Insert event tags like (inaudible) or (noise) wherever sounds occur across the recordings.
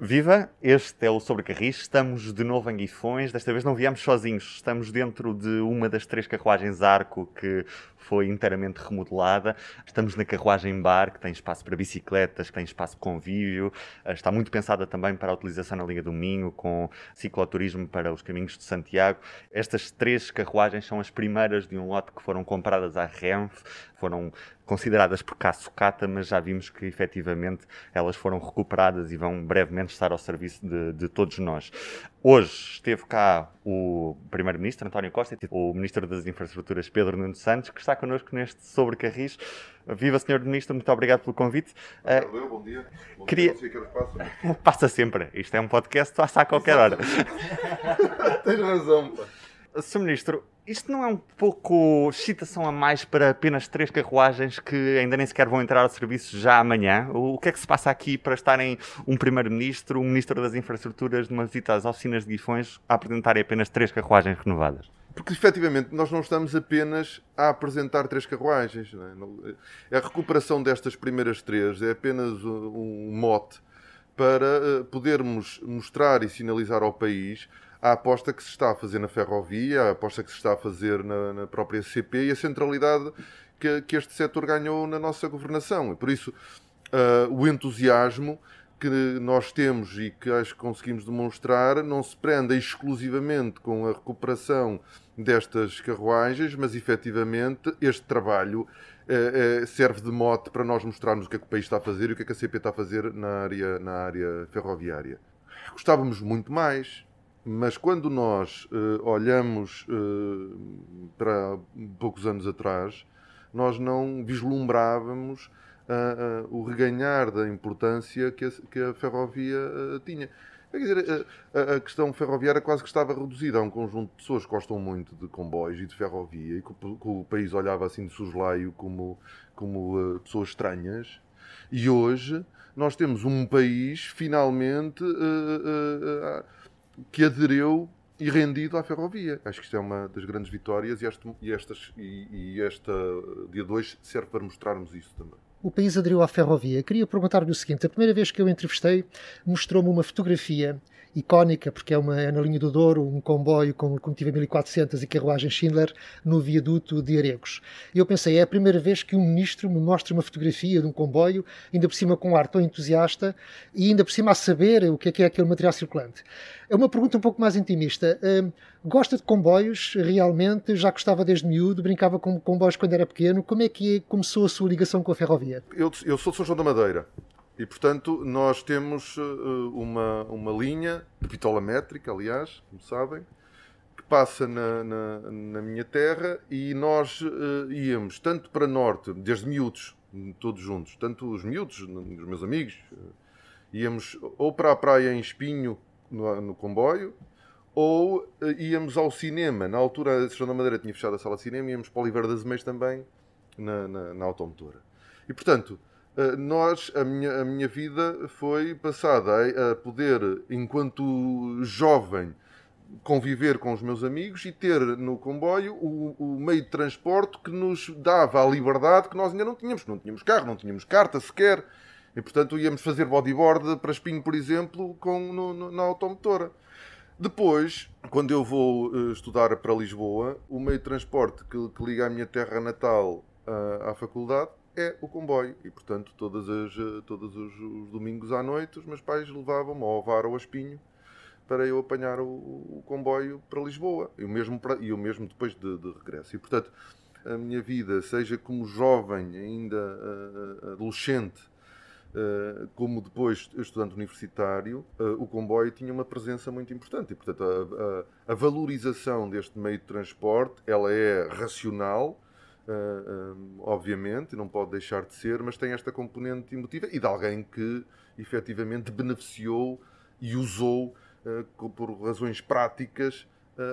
Viva! Este é o Sobrecarris. Estamos de novo em Guifões. Desta vez não viemos sozinhos. Estamos dentro de uma das três carruagens Arco que foi inteiramente remodelada. Estamos na carruagem bar, que tem espaço para bicicletas, que tem espaço de convívio. Eh, está muito pensada também para a utilização na Linha do Minho, com cicloturismo para os caminhos de Santiago. Estas três carruagens são as primeiras de um lote que foram compradas à Renfe. Foram consideradas por cá sucata, mas já vimos que efetivamente elas foram recuperadas e vão brevemente estar ao serviço de, de todos nós. Hoje esteve cá o Primeiro-Ministro António Costa e o Ministro das Infraestruturas Pedro Nuno Santos, que está connosco neste Sobre Carris. Viva, Senhor Ministro, muito obrigado pelo convite. Obrigado, uh, bom dia. Bom queria... dia, que passa. (laughs) passa sempre. Isto é um podcast, passa a qualquer hora. (laughs) Tens razão, pá. Sr. Ministro, isto não é um pouco excitação a mais para apenas três carruagens que ainda nem sequer vão entrar ao serviço já amanhã? O que é que se passa aqui para estarem um Primeiro-Ministro, um Ministro das Infraestruturas, numa visita às oficinas de Guifões, a apresentarem apenas três carruagens renovadas? Porque efetivamente nós não estamos apenas a apresentar três carruagens. É? A recuperação destas primeiras três é apenas um mote para eh, podermos mostrar e sinalizar ao país a aposta que se está a fazer na ferrovia, a aposta que se está a fazer na, na própria CP e a centralidade que, que, este setor ganhou na nossa governação. E por isso, uh, o entusiasmo que nós temos e que acho que conseguimos demonstrar não se prende exclusivamente com a recuperação destas carruagens, mas efetivamente este trabalho uh, uh, serve de mote para nós mostrarmos o que é que o país está a fazer e o que é que a CP está a fazer na área, na área ferroviária. Gostávamos muito mais, mas quando nós uh, olhamos uh, para poucos anos atrás, nós não vislumbrávamos uh, o reganhar da importância que a, que a ferrovia tinha. Quer dizer, a, a, questão ferroviária quase que estava reduzida a um conjunto de pessoas que gostam muito de comboios e de ferrovia e que, que o país olhava assim de suslaio como, como pessoas estranhas. E hoje nós temos um país finalmente que aderiu e rendido à ferrovia. Acho que isto é uma das grandes vitórias e, este, e, estas, e, e esta dia 2 serve para mostrarmos isso também. O país aderiu à ferrovia. Queria perguntar-lhe o seguinte: a primeira vez que eu entrevistei, mostrou-me uma fotografia icónica, porque é, uma, é na linha do Douro, um comboio com locomotiva 1400 e carruagem Schindler no viaduto de Aregos. E eu pensei, é a primeira vez que um ministro me mostra uma fotografia de um comboio, ainda por cima com um ar tão entusiasta e ainda por cima a saber o que é que é aquele material circulante. É uma pergunta um pouco mais intimista. Uh, gosta de comboios realmente? Já gostava desde miúdo? Brincava com comboios quando era pequeno? Como é que começou a sua ligação com a ferrovia? Eu, eu sou de São João da Madeira. E, portanto, nós temos uh, uma, uma linha de pitola métrica, aliás, como sabem, que passa na, na, na minha terra e nós uh, íamos tanto para norte, desde miúdos, todos juntos, tanto os miúdos, os meus amigos, uh, íamos ou para a praia em Espinho, no, no comboio, ou íamos ao cinema. Na altura, a Sessão da Madeira tinha fechado a sala de cinema, íamos para o Oliveira das Meias também, na, na, na automotora. E, portanto, eh, nós, a minha, a minha vida foi passada a, poder, enquanto jovem, conviver com os meus amigos e ter no comboio o, o, meio de transporte que nos dava a liberdade que nós ainda não tínhamos. Não tínhamos carro, não tínhamos carta sequer. E, portanto, íamos fazer bodyboard para Espinho, por exemplo, com, no, no, na automotora. Depois, quando eu vou uh, estudar para Lisboa, o meio de transporte que, que liga a minha terra natal uh, à faculdade é o comboio. E, portanto, todas as, eh, todos os, os domingos à noite, os meus pais levavam-me ao Ovar ou a Espinho para eu apanhar o, o, comboio para Lisboa. E o mesmo, para, e o mesmo depois de, de, regresso. E, portanto, a minha vida, seja como jovem, ainda uh, adolescente, uh, como depois estudante universitário, o comboio tinha uma presença muito importante. E, portanto, a, a, a valorização deste meio de transporte, ela é racional, obviamente, não pode deixar de ser, mas tem esta componente emotiva e de alguém que efetivamente beneficiou e usou uh, por razões práticas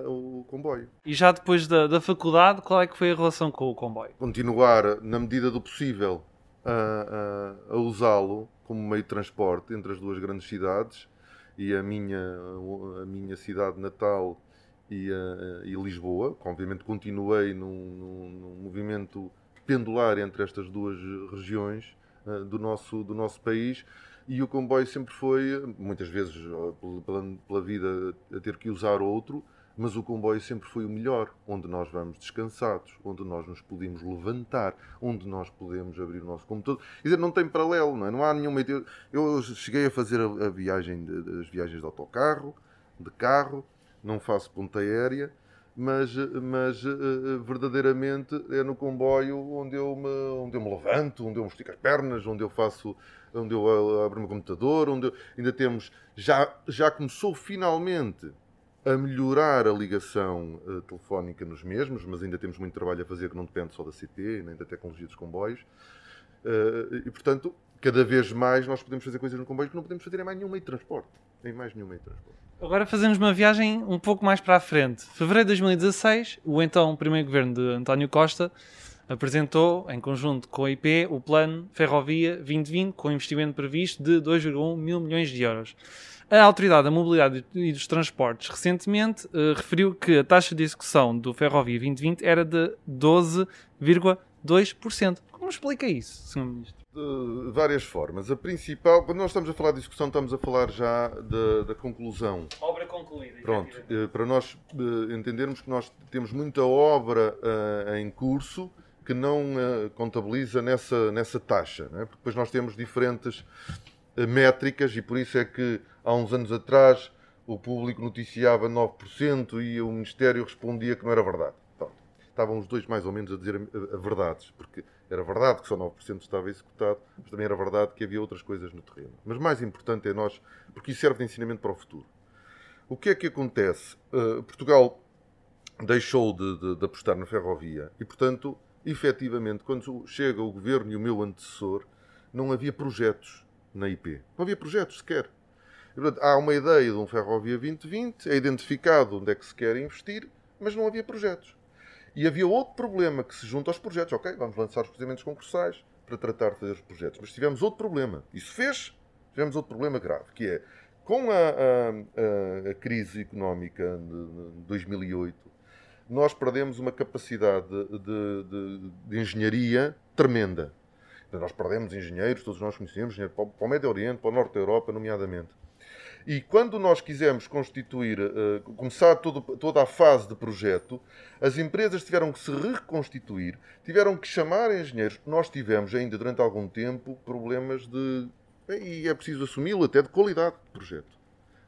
o comboio. E já depois da, da faculdade, qual é que foi a relação com o comboio? Continuar, na medida do possível, a, a, a usá-lo como meio de transporte entre as duas grandes cidades e a minha, a minha cidade natal e, uh, e Lisboa. Obviamente continuei num, num, num, movimento pendular entre estas duas regiões uh, do, nosso, do nosso país, e o comboio sempre foi, muitas vezes pela, pela vida, a ter que usar outro, mas o comboio sempre foi o melhor, onde nós vamos descansados, onde nós nos podemos levantar, onde nós podemos abrir o nosso computador. Quer dizer, não tem paralelo, não é? Não há nenhuma. Eu cheguei a fazer a, a viagem, as viagens de autocarro, de carro, não faço ponta aérea, mas, mas uh, verdadeiramente é no comboio onde eu, me, onde eu me levanto, onde eu me estico as pernas, onde eu faço, onde eu eh, abro o meu computador, onde eu, ainda temos, já, já começou finalmente a melhorar a ligação telefónica nos mesmos, mas ainda temos muito trabalho a fazer que não depende só da CP, nem da tecnologia dos comboios. E, portanto, cada vez mais nós podemos fazer coisas no comboio que não podemos fazer em mais nenhum meio de transporte. Em mais nenhum meio de transporte. Agora fazemos uma viagem um pouco mais para a frente. Fevereiro de 2016, o então primeiro governo de António Costa apresentou, em conjunto com a IP, o plano Ferrovia 2020, com investimento previsto de 2,1 mil milhões de euros. A Autoridade da Mobilidade e dos Transportes recentemente uh, referiu que a taxa de execução do Ferrovia 2020 era de 12,2%. Como explica isso, Sr. Ministro? De várias formas. A principal, quando nós estamos a falar de execução, estamos a falar já da, da conclusão. Obra concluída. Pronto, uh, para nós uh, entendermos que nós temos muita obra em curso que não contabiliza nessa, nessa taxa, né? porque depois nós temos diferentes métricas e por isso é que há uns anos atrás o público noticiava 9% e o Ministério respondia que não era verdade. Estavam os dois mais ou menos a dizer a, a verdades, porque era verdade que só 9% estava executado, mas também era verdade que havia outras coisas no terreno. Mas mais importante é nós, porque isso serve de ensinamento para o futuro. O que é que acontece? Uh, Portugal deixou de, de, de apostar na ferrovia e, portanto, efetivamente, quando chega o governo e o meu antecessor, não havia projetos na IP. Não havia projetos sequer. E, portanto, há uma ideia de um Ferrovia 2020, é identificado onde é que se quer investir, mas não havia projetos. E havia outro problema que se junta aos projetos. Ok, vamos lançar os procedimentos concursais para tratar de fazer os projetos. Mas tivemos outro problema. Isso fez, tivemos outro problema grave, que é, com a, a, a crise económica de 2008, nós perdemos uma capacidade de, de, de, engenharia tremenda. Nós perdemos engenheiros, todos nós conhecemos, para o Médio Oriente, para o Norte da Europa, nomeadamente. E quando nós quisemos constituir, uh, começar todo, toda a fase de projeto, as empresas tiveram que se reconstituir, tiveram que chamar engenheiros. Nós tivemos ainda durante algum tempo problemas de, e é preciso assumi-lo, até de qualidade de projeto.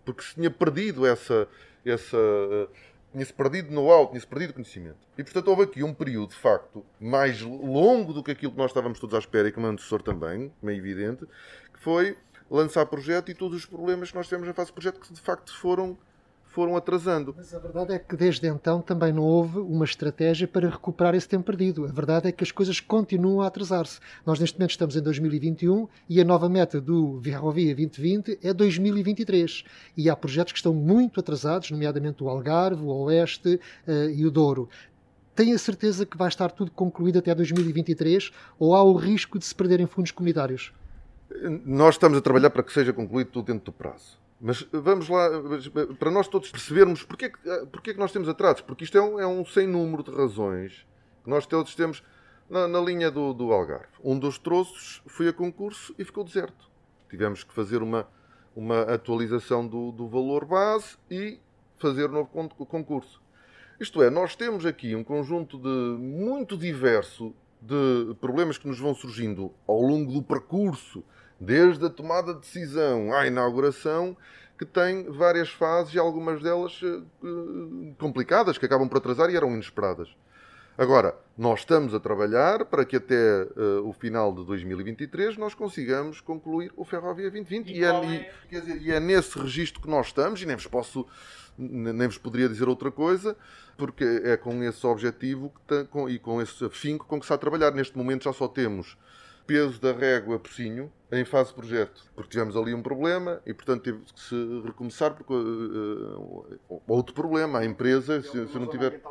Porque se tinha perdido essa. essa uh, tinha-se perdido know-how, tinha-se perdido conhecimento. E, portanto, houve aqui um período, de facto, mais longo do que aquilo que nós estávamos todos à espera, e que o meu antecessor também, como é evidente, que foi lançar projeto e todos os problemas que nós tivemos na fase de projeto que, de facto, foram foram atrasando. Mas a verdade é que desde então também não houve uma estratégia para recuperar esse tempo perdido. A verdade é que as coisas continuam a atrasar-se. Nós neste momento estamos em 2021 e a nova meta do Ferrovia 2020 é 2023. E há projetos que estão muito atrasados, nomeadamente o Algarve, o Oeste uh, e o Douro. Tem a certeza que vai estar tudo concluído até 2023 ou há o risco de se perderem fundos comunitários? Nós estamos a trabalhar para que seja concluído tudo dentro do prazo. Mas vamos lá, para nós todos percebermos porque, porque é que nós temos atrasos. Porque isto é um, é um sem número de razões que nós todos temos na, na linha do, do, Algarve. Um dos troços foi a concurso e ficou deserto. Tivemos que fazer uma, uma atualização do, do valor base e fazer um novo concurso. Isto é, nós temos aqui um conjunto de muito diverso de problemas que nos vão surgindo ao longo do percurso desde a tomada de decisão à inauguração, que tem várias fases e algumas delas uh, complicadas, que acabam por atrasar e eram inesperadas. Agora, nós estamos a trabalhar para que até uh, o final de 2023 nós consigamos concluir o Ferrovia 2020. E, e, é, é? E, dizer, e, é, nesse registro que nós estamos, e nem vos posso, nem vos poderia dizer outra coisa, porque é com esse objetivo com, e com esse afinco com que se está a trabalhar. Neste momento já só temos peso da régua Pocinho em fase de projeto, porque tivemos ali um problema e, portanto, teve que se recomeçar. Porque, uh, outro problema, a empresa, se, se, não tiver.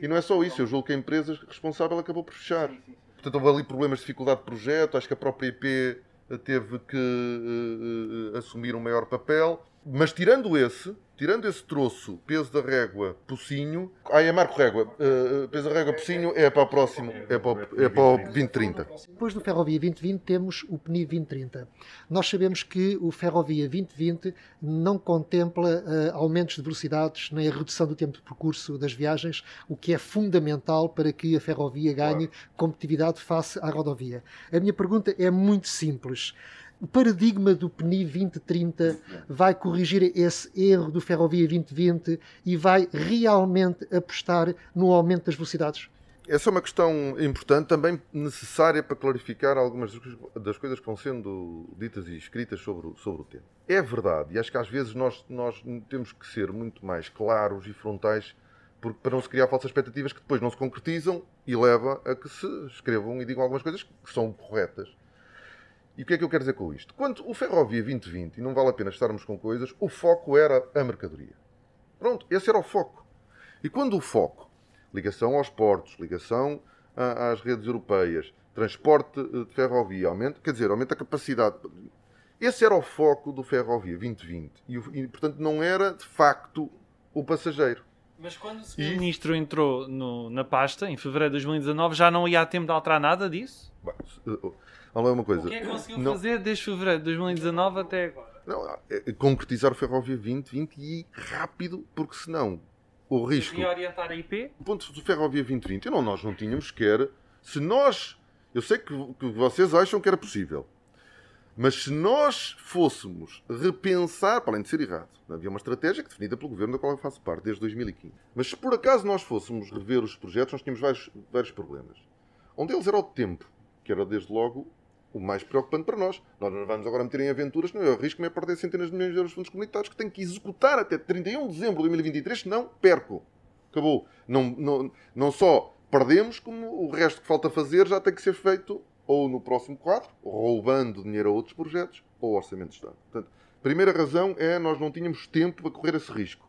E não é só isso, eu julgo que a empresa responsável acabou por fechar. Sim, sim, sim. Portanto, houve ali problemas de dificuldade de projeto, acho que a própria IP teve que uh, assumir um maior papel. Mas tirando esse, tirando esse troço, peso da régua, Pocinho. Ah, é Marco Régua. Uh, peso da régua, Pocinho é para o próximo, é para o, é para o 2030. Depois do Ferrovia 2020 temos o PNI 2030. Nós sabemos que o Ferrovia 2020 não contempla uh, aumentos de velocidades nem a redução do tempo de percurso das viagens, o que é fundamental para que a ferrovia ganhe competitividade face à rodovia. A minha pergunta é muito simples o paradigma do PNI 2030 vai corrigir esse erro do Ferrovia 2020 e vai realmente apostar no aumento das velocidades? Essa é uma questão importante, também necessária para clarificar algumas das coisas que vão sendo ditas e escritas sobre o, sobre o tema. É verdade, e acho que às vezes nós, nós temos que ser muito mais claros e frontais porque, para não se criar falsas expectativas que depois não se concretizam e leva a que se escrevam e digam algumas coisas que são corretas. E o que é que eu quero dizer com isto? Quando o Ferrovia 2020, e não vale a pena estarmos com coisas, o foco era a mercadoria. Pronto, esse era o foco. E quando o foco, ligação aos portos, ligação às redes europeias, transporte eh, de ferrovia, aumenta, quer dizer, aumenta a capacidade. Esse era o foco do Ferrovia 2020. E, e portanto, não era de facto o passageiro. Mas quando o Sr. E... Ministro entrou no, na pasta, em fevereiro de 2019, já não ia a tempo de alterar nada disso? Bem, Lá uma coisa. O que é que conseguiu não... fazer desde fevereiro de 2019 até agora? Não, é, é concretizar o Ferrovia 2020 e rápido, porque senão o risco. E orientar a IP? O ponto do Ferrovia 2020, não, nós não tínhamos quer. Se nós. Eu sei que, que vocês acham que era possível. Mas se nós fôssemos repensar, para além de ser errado, havia uma estratégia definida pelo governo da qual eu faço parte desde 2015. Mas se por acaso nós fôssemos rever os projetos, nós tínhamos vários, vários problemas. Um deles era o tempo, que era desde logo o mais preocupante para nós. Nós não vamos agora meter em aventuras, não? O risco é perder centenas de milhões de euros de fundos comunitários que tenho que executar até 31 de dezembro de 2023, senão perco. Acabou. Não, não, não só perdemos, como o resto que falta fazer já tem que ser feito ou no próximo quadro, roubando dinheiro a outros projetos, ou orçamento de Estado. Portanto, primeira razão é nós não tínhamos tempo para correr esse risco.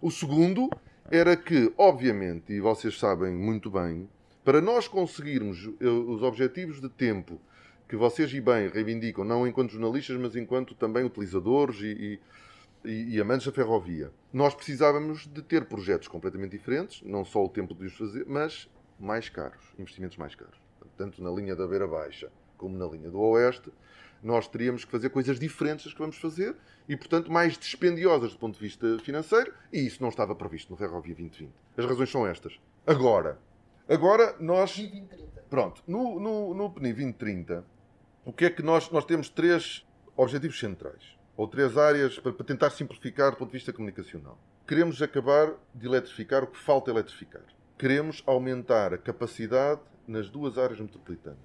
O segundo era que, obviamente, e vocês sabem muito bem, para nós conseguirmos eh, os objetivos de tempo que vocês e bem reivindicam, não enquanto jornalistas, mas enquanto também utilizadores e, e, e, amantes da ferrovia. Nós precisávamos de ter projetos completamente diferentes, não só o tempo de os fazer, mas mais caros, investimentos mais caros. Tanto na linha da Beira Baixa como na linha do Oeste, nós teríamos que fazer coisas diferentes das que vamos fazer e, portanto, mais dispendiosas do ponto de vista financeiro, e isso não estava previsto no Ferrovia 2020. As razões são estas. Agora, agora nós. Pronto, no, no, no PNI 2030 o que é que nós, nós temos três objetivos centrais, ou três áreas para, para tentar simplificar do ponto de vista comunicacional. Queremos acabar de eletrificar o que falta eletrificar. Queremos aumentar a capacidade nas duas áreas metropolitanas.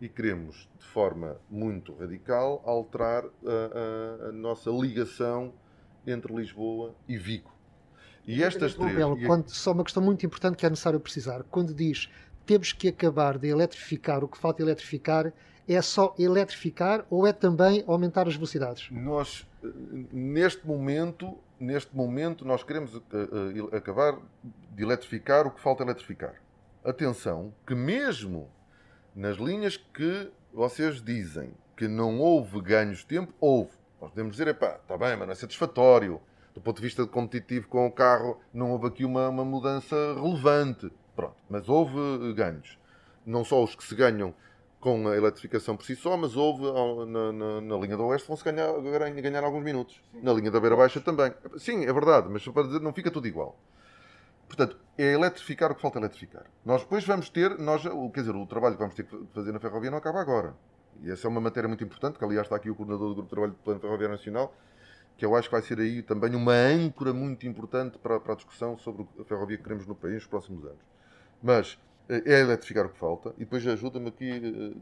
E queremos, de forma muito radical, alterar a, a, a nossa ligação entre Lisboa e Vigo. E estas três. Belo, quando, só uma questão muito importante que é necessário precisar. Quando diz temos que acabar de eletrificar o que falta eletrificar, é só eletrificar ou é também aumentar as velocidades? Nós, neste momento, neste momento nós queremos uh, uh, acabar de eletrificar o que falta eletrificar. Atenção, que mesmo nas linhas que vocês dizem que não houve ganhos de tempo, houve. Nós podemos dizer, epá, está bem, mas não é satisfatório. Do ponto de vista competitivo com o carro, não houve aqui uma, uma mudança relevante. Pronto, mas houve ganhos. Não só os que se ganham com a eletrificação por si só, mas houve na, na, na linha do Oeste vão-se ganhar, ganhar alguns minutos. Sim. Na linha da Beira Baixa também. Sim, é verdade, mas para dizer, não fica tudo igual. Portanto, é eletrificar o que falta eletrificar. Nós depois vamos ter, nós, quer dizer, o trabalho que vamos ter que fazer na ferrovia não acaba agora. E essa é uma matéria muito importante, que aliás está aqui o coordenador do Grupo de Trabalho do Plano Ferroviário Nacional, que eu acho que vai ser aí também uma âncora muito importante para, para a discussão sobre a ferrovia que queremos no país nos próximos anos. Mas é eletrificar o que falta e depois ajuda-me aqui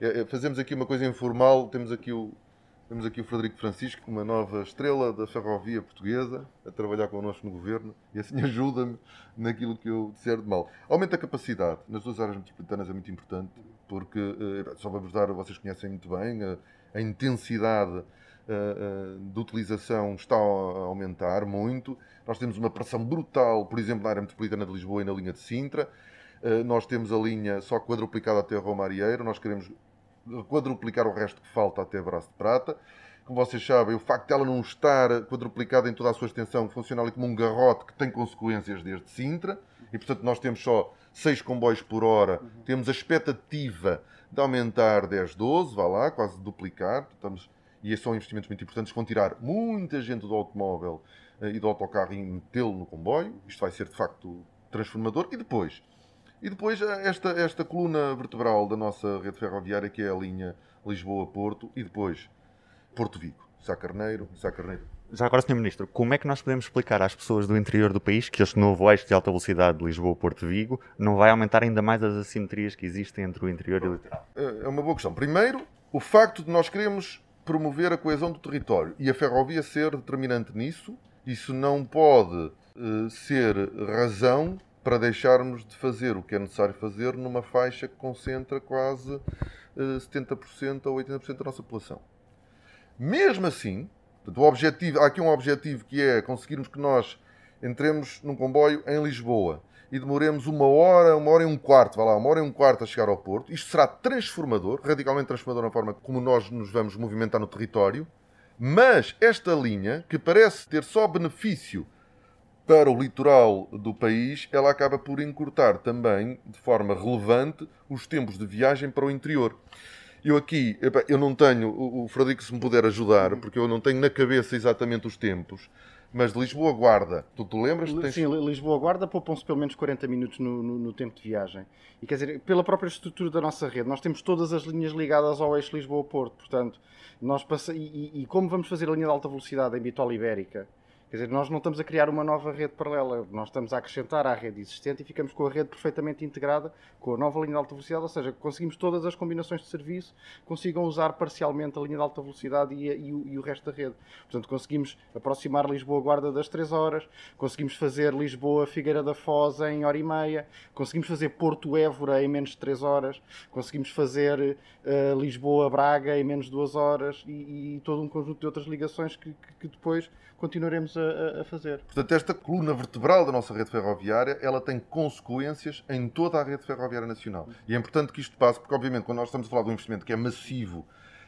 é, é, fazemos aqui uma coisa informal temos aqui o temos aqui o Frederico Francisco uma nova estrela da ferrovia portuguesa a trabalhar connosco no governo e assim (laughs) ajuda-me naquilo que eu disser de mal aumenta a capacidade nas duas áreas metropolitanas é muito importante porque só vamos dar vocês conhecem muito bem a, a intensidade de utilização está a aumentar muito. Nós temos uma pressão brutal, por exemplo, na área metropolitana de Lisboa e na linha de Sintra. Eh, nós temos a linha só quadruplicada até Romarieiro, nós queremos quadruplicar o resto que falta até Braço de Prata. como vocês sabem, o facto de ela não estar quadruplicada em toda a sua extensão funciona ali como um garrote que tem consequências desde Sintra, e portanto nós temos só 6 comboios por hora, temos a expectativa de aumentar 10, 12, vá lá, quase duplicar, estamos, e são investimentos muito importantes, vão tirar muita gente do automóvel eh, e do autocarro e metê-lo no comboio, isto vai ser de facto transformador, e depois... E depois eh, esta, esta coluna vertebral da nossa rede ferroviária, que é a linha Lisboa-Porto, e depois Porto Vigo, Sá Carneiro, Sá Carneiro. Já agora, Sr. Ministro, como é que nós podemos explicar às pessoas do interior do país que este novo eixo de alta velocidade de Lisboa-Porto-Vigo não vai aumentar ainda mais as assimetrias que existem entre o interior e o litoral? É uma boa questão. Primeiro, o facto de nós queremos promover a coesão do território e a ferrovia ser determinante nisso, isso não pode uh, ser razão para deixarmos de fazer o que é necessário fazer numa faixa que concentra quase uh, 70% ou 80% da nossa população. Mesmo assim, o objetivo, há aqui um objetivo que é conseguirmos que nós entremos num comboio em Lisboa e demoremos uma hora, uma hora e um quarto, vá lá, uma hora e um quarto a chegar ao Porto. Isto será transformador, radicalmente transformador na forma como nós nos vamos movimentar no território. Mas esta linha, que parece ter só benefício para o litoral do país, ela acaba por encurtar também, de forma relevante, os tempos de viagem para o interior. Eu aqui, eu não tenho, o Frederico se me puder ajudar, porque eu não tenho na cabeça exatamente os tempos, mas de Lisboa Guarda, tu te lembras? Tens... Sim, Lisboa Guarda poupam-se pelo menos 40 minutos no, no, no, tempo de viagem. E quer dizer, pela própria estrutura da nossa rede, nós temos todas as linhas ligadas ao eixo Lisboa-Porto, portanto, nós passa... E, e, e, como vamos fazer a linha de alta velocidade em Bitola Ibérica, Quer dizer, nós não estamos a criar uma nova rede paralela, nós estamos a acrescentar à rede existente e ficamos com a rede perfeitamente integrada com a nova linha de alta velocidade, ou seja, conseguimos todas as combinações de serviço, consigam usar parcialmente a linha de alta velocidade e, e, o, e o, resto da rede. Portanto, conseguimos aproximar Lisboa-Guarda das 3 horas, conseguimos fazer Lisboa-Figueira da Foz em hora e meia, conseguimos fazer Porto-Évora em menos de 3 horas, conseguimos fazer uh, Lisboa-Braga em menos de 2 horas e, e, todo um conjunto de outras ligações que, que, que depois continuaremos a, a, fazer. Portanto, esta coluna vertebral da nossa rede ferroviária, ela tem consequências em toda a rede ferroviária nacional. E é importante que isto passe, porque obviamente quando nós estamos a falar de um investimento que é massivo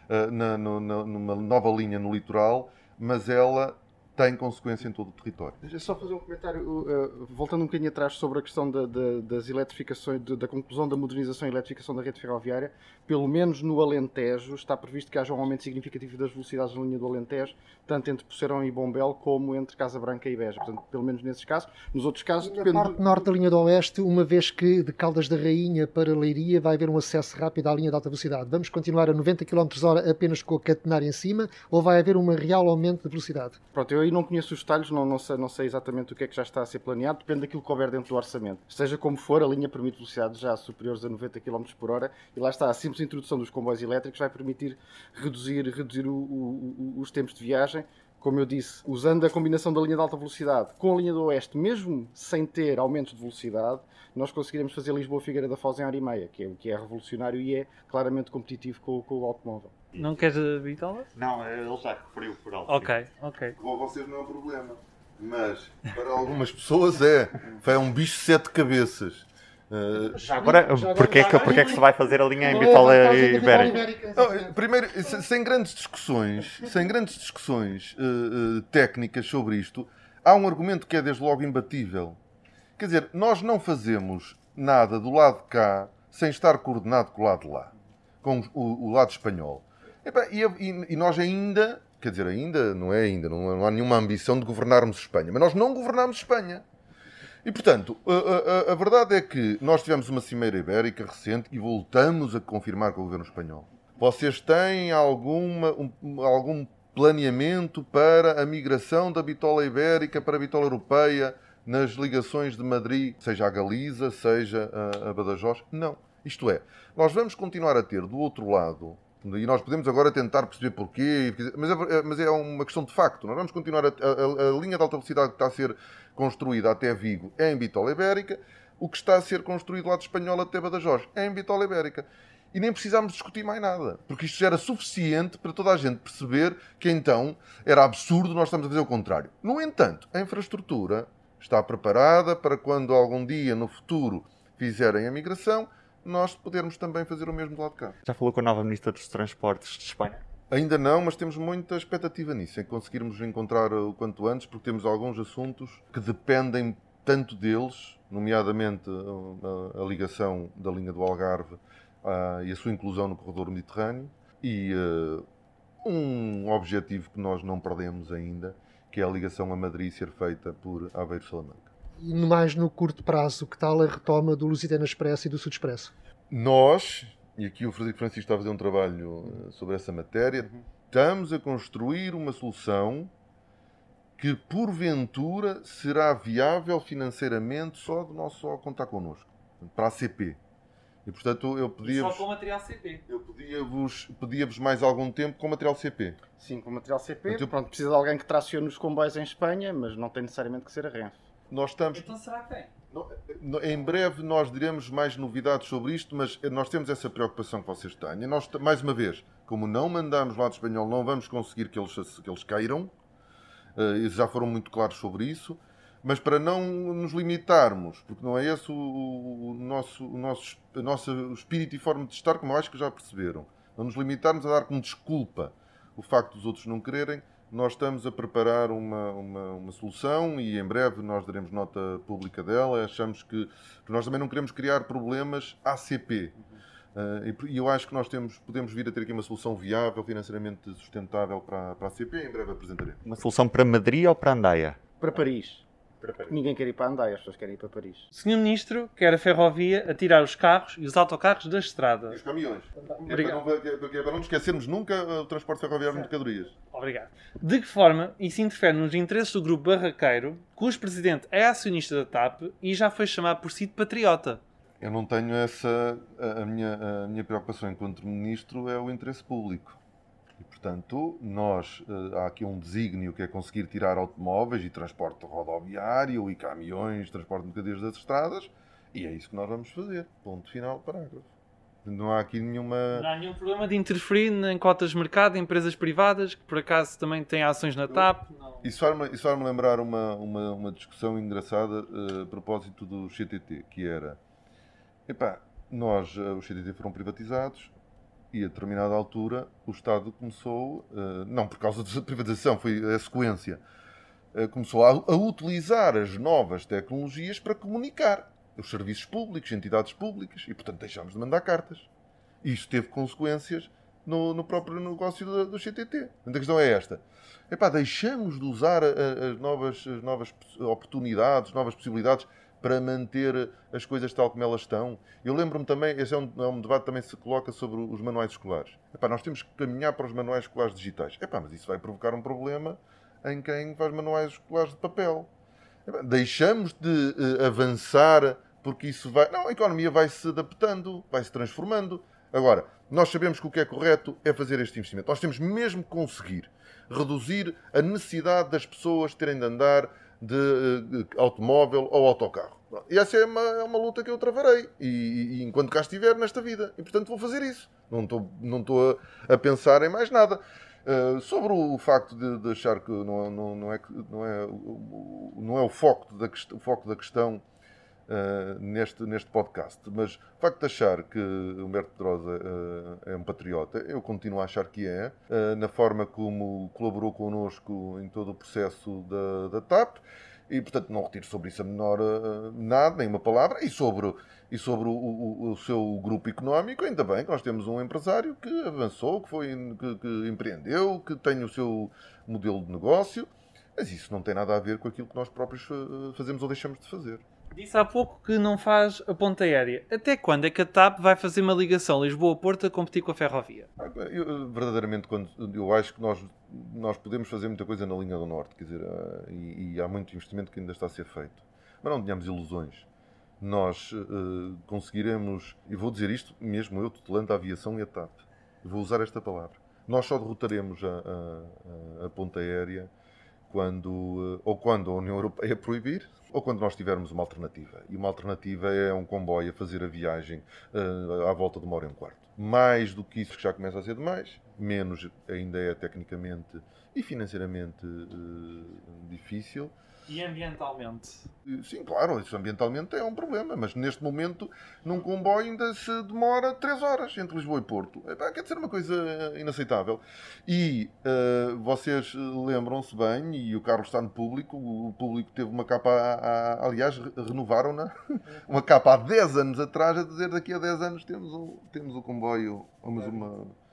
uh, na, no, na, numa nova linha no litoral, mas ela tem consequência em todo o território. Deixa só fazer um comentário, uh, voltando um bocadinho atrás sobre a questão da, da, das eletrificações, de, da conclusão da modernização e eletrificação da rede ferroviária. Pelo menos no Alentejo está previsto que haja um aumento significativo das velocidades na linha do Alentejo, tanto entre Poceirão e Bombel como entre Casa Branca e Beja. Portanto, pelo menos nesses casos. Nos outros casos, depende. Na parte norte da linha do Oeste, uma vez que de Caldas da Rainha para Leiria vai haver um acesso rápido à linha de alta velocidade. Vamos continuar a 90 km h apenas com a catenária em cima ou vai haver um real aumento de velocidade? Pronto, eu aí não conheço os detalhes, não, não, sei, não sei exatamente o que é que já está a ser planeado, depende daquilo que houver dentro do orçamento. Seja como for, a linha permite velocidades já superiores a 90 km por hora e lá está, a simples introdução dos comboios elétricos vai permitir reduzir, reduzir o, o, o, os tempos de viagem. Como eu disse, usando a combinação da linha de alta velocidade com a linha do Oeste, mesmo sem ter aumentos de velocidade, nós conseguiremos fazer Lisboa-Figueira da Foz em hora e meia, que é que é revolucionário e é claramente competitivo com, com o automóvel. Não queres a bitola? Não, ele já referiu por alto. Ok, ok. Com vocês não é um problema. Mas (laughs) para algumas pessoas é. É um bicho de sete cabeças. Uh, já agora, já porquê, que, porquê que se vai fazer a linha em Bitola Ibérica? Não, primeiro, sem grandes discussões, sem grandes discussões uh, uh, técnicas sobre isto, há um argumento que é desde logo imbatível. Quer dizer, nós não fazemos nada do lado de cá sem estar coordenado com o lado de lá, com o, o lado espanhol. E, e, e, nós ainda, quer dizer, ainda, não é ainda, não, não, há nenhuma ambição de governarmos Espanha, mas nós não governamos Espanha. E, portanto, a, a, a, verdade é que nós tivemos uma cimeira ibérica recente e voltamos a confirmar com o governo espanhol. Vocês têm alguma, um, algum planeamento para a migração da bitola ibérica para a bitola europeia nas ligações de Madrid, seja a Galiza, seja a, a Badajoz? Não. Isto é, nós vamos continuar a ter do outro lado e nós podemos agora tentar perceber porquê, mas é, mas é uma questão de facto. Nós vamos continuar a, a, a, linha de alta velocidade que está a ser construída até Vigo é em Bitola Ibérica, o que está a ser construído lá de Espanhol até Badajoz é em Bitola Ibérica. E nem precisámos discutir mais nada, porque isto já era suficiente para toda a gente perceber que então era absurdo nós estamos a fazer o contrário. No entanto, a infraestrutura está preparada para quando algum dia no futuro fizerem a migração, nós podermos também fazer o mesmo do lado de cá. Já falou com a nova Ministra dos Transportes de Espanha? Ainda não, mas temos muita expectativa nisso, em conseguirmos encontrar o quanto antes, porque temos alguns assuntos que dependem tanto deles, nomeadamente a, a, a ligação da linha do Algarve uh, e a sua inclusão no corredor mediterrâneo, e uh, um objetivo que nós não perdemos ainda, que é a ligação a Madrid ser feita por Aveiro Salamanca. E mais no curto prazo, que tal a retoma do Lusitano Expresso e do Sud Expresso? Nós, e aqui o Frederico Francisco está a fazer um trabalho eh, sobre essa matéria, estamos a construir uma solução que porventura será viável financeiramente só do nosso só contar connosco, para a CP. E portanto eu pedia Só com material CP. Eu pedia-vos pedia mais algum tempo com material CP. Sim, com material CP. Então- Pronto, precisa de alguém que tracione os comboios em Espanha, mas não tem necessariamente que ser a Renfe. Nós estamos. Então será que tem? Em breve nós diremos mais novidades sobre isto, mas nós temos essa preocupação que vocês têm. E nós, mais uma vez, como não mandamos lado espanhol, não vamos conseguir que eles, que eles queiram. Eh, eles já foram muito claros sobre isso. Mas para não nos limitarmos, porque não é esse o, o nosso, o, nosso, o nosso espírito e forma de estar, como eu acho que já perceberam. Não nos limitarmos a dar como desculpa o facto dos outros não quererem, nós estamos a preparar uma, uma, uma solução e em breve nós daremos nota pública dela. Achamos que. nós também não queremos criar problemas ACP. Uh, e, e eu acho que nós temos, podemos vir a ter aqui uma solução viável, financeiramente sustentável para, para a ACP. Em breve apresentaremos. Uma solução para Madrid ou para Andaia? Para Paris. Ninguém quer ir para Andai, as pessoas querem ir para Paris. O Sr. Ministro quer a ferrovia a tirar os carros e os autocarros da E estrada. os caminhões. É para, Obrigado. não, é para não esquecermos nunca o transporte ferroviário de mercadorias. Obrigado. De que forma isso interfere nos interesses do grupo barraqueiro, cujo presidente é acionista da TAP e já foi chamado por si de patriota? Eu não tenho essa. A, a minha, a minha preocupação enquanto ministro é o interesse público. E, portanto, nós. eh, há aqui um desígnio que é conseguir tirar automóveis e transporte rodoviário e caminhões, transporte de mercadorias das estradas, e é isso que nós vamos fazer. Ponto final, parágrafo. Não há aqui nenhuma. Não há nenhum problema de interferir em cotas de mercado, em empresas privadas, que por acaso também têm ações na TAP. Não. Isso faz-me faz lembrar uma, uma, uma discussão engraçada eh, a propósito do CTT, que era, epá, nós, eh, os CTT foram privatizados e a determinada altura o Estado começou, eh, não por causa (laughs) da privatização, foi a sequência, eh, começou a, utilizar as novas tecnologias para comunicar os serviços públicos, entidades públicas, e portanto deixámos de mandar cartas. E isso teve consequências no, no próprio negócio do, do CTT. A questão é esta. Epá, deixamos de usar as novas, as novas oportunidades, novas possibilidades para manter as coisas tal como elas estão. Eu lembro-me também, esse é um, é um debate que também se coloca sobre os manuais escolares. Epá, nós temos que caminhar para os manuais escolares digitais. Epá, mas isso vai provocar um problema em quem faz manuais escolares de papel. Epá, Deixamos de eh, avançar porque isso vai. Não, a economia vai se adaptando, vai se transformando. Agora, nós sabemos que o que é correto é fazer este investimento. Nós temos mesmo que conseguir reduzir a necessidade das pessoas terem de andar de eh, automóvel ou autocarro. E essa é uma, é uma luta que eu travarei. E, e- enquanto cá estiver nesta vida. E portanto vou fazer isso. Não estou não estou a, a pensar em mais nada. Uh, sobre o facto de, de achar que não, não, não é, não, é, não é o, foco da, o foco da questão uh, neste, neste podcast, mas o facto de achar que Humberto Pedrosa uh, é um patriota, eu continuo a achar que é, uh, na forma como colaborou connosco em todo o processo da, da TAP, e portanto não retiro sobre isso a menor nada, nem uma palavra, e sobre, e sobre o, o- o seu grupo económico, ainda bem que nós temos um empresário que avançou, que, foi, que, que empreendeu, que tem o seu modelo de negócio, mas isso não tem nada a ver com aquilo que nós próprios fazemos ou deixamos de fazer. Disse há pouco que não faz a ponta aérea. Até quando é que a TAP vai fazer uma ligação Lisboa-Porto a competir com a ferrovia? Eu, verdadeiramente, quando, eu acho que nós, nós podemos fazer muita coisa na linha do Norte, quer dizer, ah, e, e há muito investimento que ainda está a ser feito. Mas não tenhamos ilusões. Nós eh, conseguiremos, e vou dizer isto mesmo eu, tutelando a aviação e a TAP, vou usar esta palavra. Nós só derrotaremos a- a- a ponta aérea quando, eh, ou quando a União Europeia (laughs) proibir, ou quando nós tivermos uma alternativa. E uma alternativa é um comboio a fazer a viagem eh, à volta de uma hora e um quarto. Mais do que isso, que já começa a ser demais, menos ainda é tecnicamente e financeiramente uh, difícil. E ambientalmente? Sim, claro, isso ambientalmente é um problema, mas neste momento num comboio ainda se demora 3 horas entre Lisboa e Porto. Epá, quer dizer uma coisa inaceitável. E uh, vocês lembram-se bem, e o carro está no público, o público teve uma capa, a, a, aliás, renovaram-na, (laughs) uma capa há 10 anos atrás, a dizer daqui a 10 anos temos o, temos o comboio, vamos uma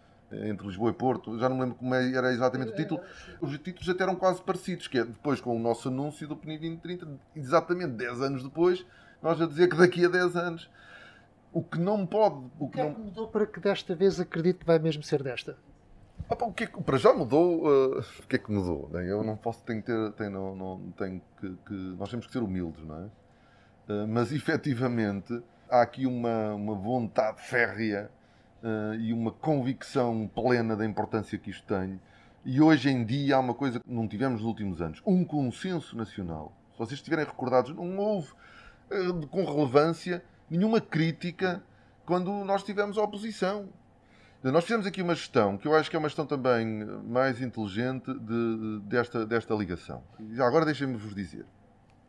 entre Lisboa e Porto, já não me lembro como é, era exatamente o título, os títulos até eram quase parecidos, que é depois com o nosso anúncio do PNI 2030, exatamente 10 anos depois, nós a dizer que daqui a 10 anos, o que não pode... O que, que é não... que mudou para que desta vez acredite que vai mesmo ser desta? Opa, o que, é que para já mudou, uh, o que é que mudou? Né? Eu não posso, tenho que ter, tenho, não, não, tenho que, que, nós temos que ser humildes, não é? Uh, mas efetivamente há aqui uma, uma vontade férrea uh, e uma convicção plena da importância que isto tem. E hoje em dia há uma coisa que não tivemos nos últimos anos: um consenso nacional. Se vocês estiverem recordados, não houve uh, com relevância nenhuma crítica quando nós tivemos a oposição. Nós fizemos aqui uma gestão que eu acho que é uma gestão também mais inteligente de, desta, desta ligação. Agora deixem-me vos dizer,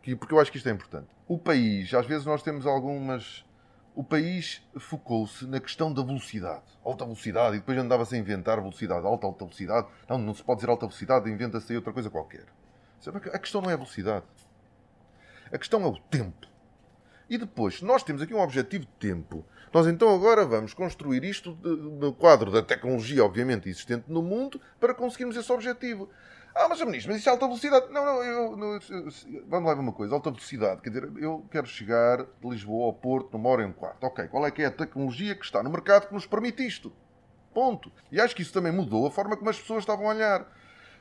que, porque eu acho que isto é importante. O país, às vezes nós temos algumas o país focou-se na questão da velocidade. Alta velocidade, e depois andava-se a inventar velocidade, alta, alta velocidade. Não, não se pode dizer alta velocidade, inventa-se aí outra coisa qualquer. A questão não é a velocidade. A questão é o tempo. E depois, nós temos aqui um objetivo de tempo, nós então agora vamos construir isto no quadro da tecnologia, obviamente, existente no mundo, para conseguirmos esse objetivo. Ah, mas ministro, mas isso é alta velocidade. Não, não, eu, não, vamos lá ver uma coisa. Alta velocidade, quer dizer, eu quero chegar de Lisboa ao Porto numa hora e um quarto. Ok, qual é que é a tecnologia que está no mercado que nos permite isto? Ponto. E acho que isso também mudou a forma como as pessoas estavam a olhar.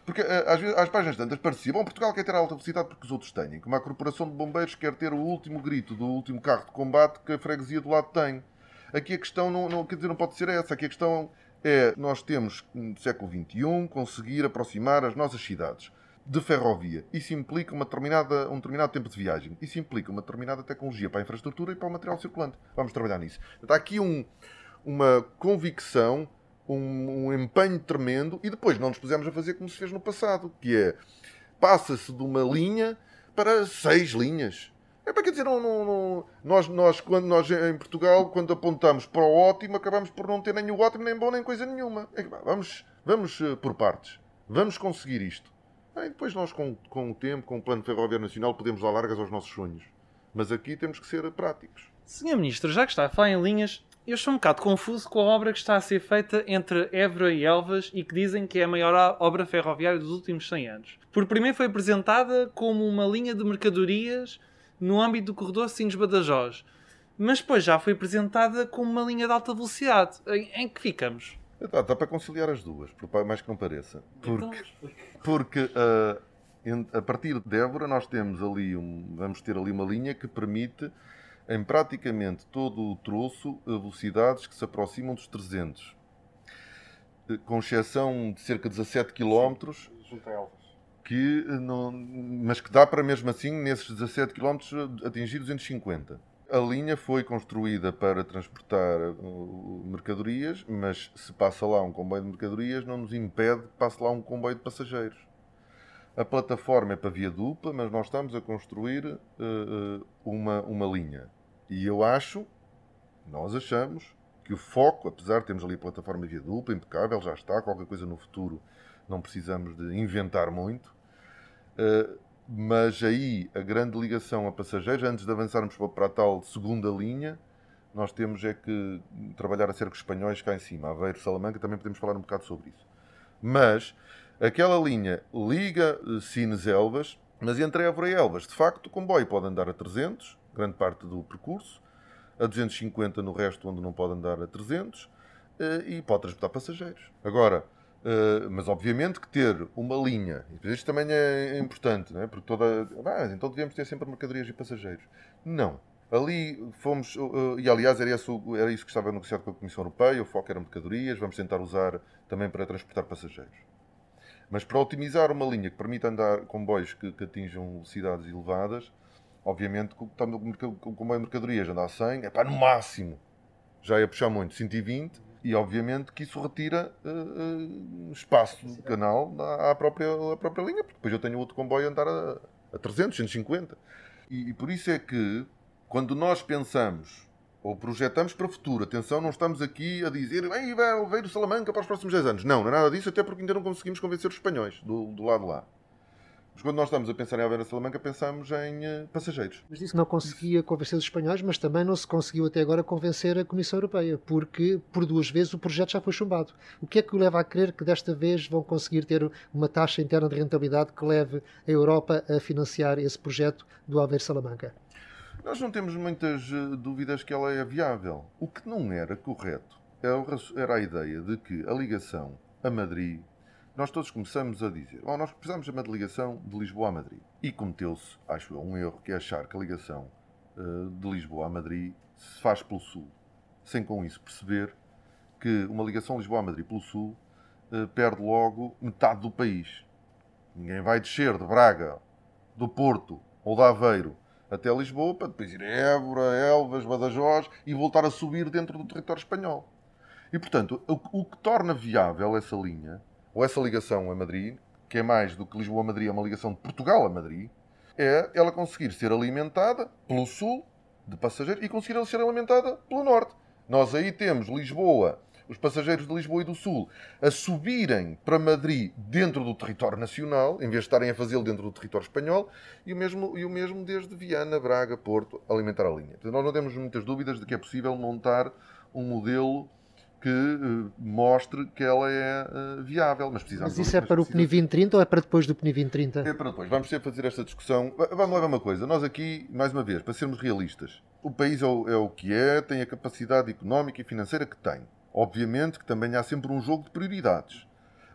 Porque eh, às, vezes, às páginas tantas parecia, bom, Portugal quer ter alta velocidade porque os outros têm. Como a Corporação de Bombeiros quer ter o último grito do último carro de combate que a freguesia do lado tem. Aqui a questão não, não, quer dizer, não pode ser essa. Aqui a questão é nós temos, no século XXI, conseguir aproximar as nossas cidades de ferrovia. Isso implica uma determinada, um determinado tempo de viagem. Isso implica uma determinada tecnologia para a infraestrutura e para o material circulante. Vamos trabalhar nisso. Está aqui um, uma convicção, um, um, empenho tremendo e depois não nos pusemos a fazer como se fez no passado, que é passa-se de uma linha para seis linhas. É para quer dizer, não, não, não, nós, nós, quando nós em Portugal, quando apontamos para o ótimo, acabamos por não ter nem o ótimo, nem bom, nem coisa nenhuma. É, vamos, vamos eh, por partes. Vamos conseguir isto. E depois nós, com, com o tempo, com o Plano Ferroviário Nacional, podemos dar largas aos nossos sonhos. Mas aqui temos que ser práticos. Senhor Ministro, já que está a falar em linhas, eu estou um bocado confuso com a obra que está a ser feita entre Évora e Elvas e que dizem que é a maior obra ferroviária dos últimos 100 anos. Por primeiro foi apresentada como uma linha de mercadorias no âmbito do corredor Sines-Badajoz. Mas depois já foi apresentada como uma linha de alta velocidade. Em, em que ficamos? Dá, dá, para conciliar as duas, por mais que não pareça. Porque, então, porque uh, a partir de Évora nós temos ali um, vamos ter ali uma linha que permite em praticamente todo o troço velocidades que se aproximam dos 300. Eh, com exceção de cerca de 17 km. Junto a Elvas que não, mas que dá para mesmo assim, nesses 17 km, atingir 250. A linha foi construída para transportar uh, mercadorias, mas se passa lá um comboio de mercadorias, não nos impede que passe lá um comboio de passageiros. A plataforma é para via dupla, mas nós estamos a construir uh uma, uma linha. E eu acho, nós achamos, que o foco, apesar de termos ali a plataforma via dupla, impecável, já está, qualquer coisa no futuro não precisamos de inventar muito. Uh, mas aí a grande ligação a passageiros, antes de avançarmos para a tal segunda linha, nós temos é que trabalhar a cercos espanhóis cá em cima. Aveiro, Salamanca, também podemos falar um bocado sobre isso. Mas aquela linha liga eh, Sines Elvas, mas entre Évora e Elvas, de facto, o comboio pode andar a 300, grande parte do percurso, a 250 no resto, onde não pode andar a 300, eh, e pode transportar passageiros. Agora, Uh, mas obviamente que ter uma linha, e isto também é importante, não é? porque toda. Ah, então devemos ter sempre mercadorias e passageiros. Não. Ali fomos, uh, e aliás era isso, era isso que estava negociado com a Comissão Europeia, o foco era mercadorias, vamos tentar usar também para transportar passageiros. Mas para otimizar uma linha que permita andar comboios que, que atinjam velocidades elevadas, obviamente que o comboio de mercadorias anda a 100, é para no máximo, já ia puxar muito, 120, E obviamente que isso retira uh, uh, espaço do canal à própria, à própria linha, porque depois eu tenho outro comboio a andar a, a 300, 150. E, e por isso é que, quando nós pensamos ou projetamos para o futuro. Atenção, não estamos aqui a dizer vai veio Salamanca para os próximos 10 anos. Não, não é nada disso, até porque ainda não conseguimos convencer os espanhóis do, do lado lá. Mas quando nós estamos a pensar em Aveira Salamanca, pensamos em uh, passageiros. Mas disse que não conseguia convencer os espanhóis, mas também não se conseguiu até agora convencer a Comissão Europeia, porque por duas vezes o projeto já foi chumbado. O que é que o leva a crer que desta vez vão conseguir ter uma taxa interna de rentabilidade que leve a Europa a financiar esse projeto do Aveiro Salamanca? Nós não temos muitas uh, dúvidas que ela é viável. O que não era correto era a ideia de que a ligação a Madrid, nós todos começamos a dizer, oh, nós precisamos de uma ligação de Lisboa a Madrid. E cometeu-se, acho eu, um erro, que é achar que a ligação uh, de Lisboa a Madrid se faz pelo Sul, sem com isso perceber que uma ligação Lisboa a Madrid pelo Sul uh, perde logo metade do país. Ninguém vai descer de Braga, do Porto ou de Aveiro até Lisboa, para depois ir a Évora, Elvas, Badajoz e voltar a subir dentro do território espanhol. E, portanto, o, o que torna viável essa linha, ou essa ligação a Madrid, que é mais do que Lisboa a Madrid, é uma ligação de Portugal a Madrid, é ela conseguir ser alimentada pelo sul de passageiros e conseguir ser alimentada pelo norte. Nós aí temos Lisboa os passageiros de Lisboa e do Sul a subirem para Madrid dentro do território nacional, em vez de estarem a fazê-lo dentro do território espanhol, e o, mesmo, e o mesmo desde Viana, Braga, Porto, alimentar a linha. Portanto, nós não temos muitas dúvidas de que é possível montar um modelo que uh, mostre que ela é uh, viável. Mas, mas isso é para o PNI 2030 ou é para depois do PNI 2030? É para depois. Vamos ter fazer esta discussão. Vamos levar uma coisa. Nós aqui, mais uma vez, para sermos realistas, o país é o, é o que é, tem a capacidade económica e financeira que tem. Obviamente que também há sempre um jogo de prioridades.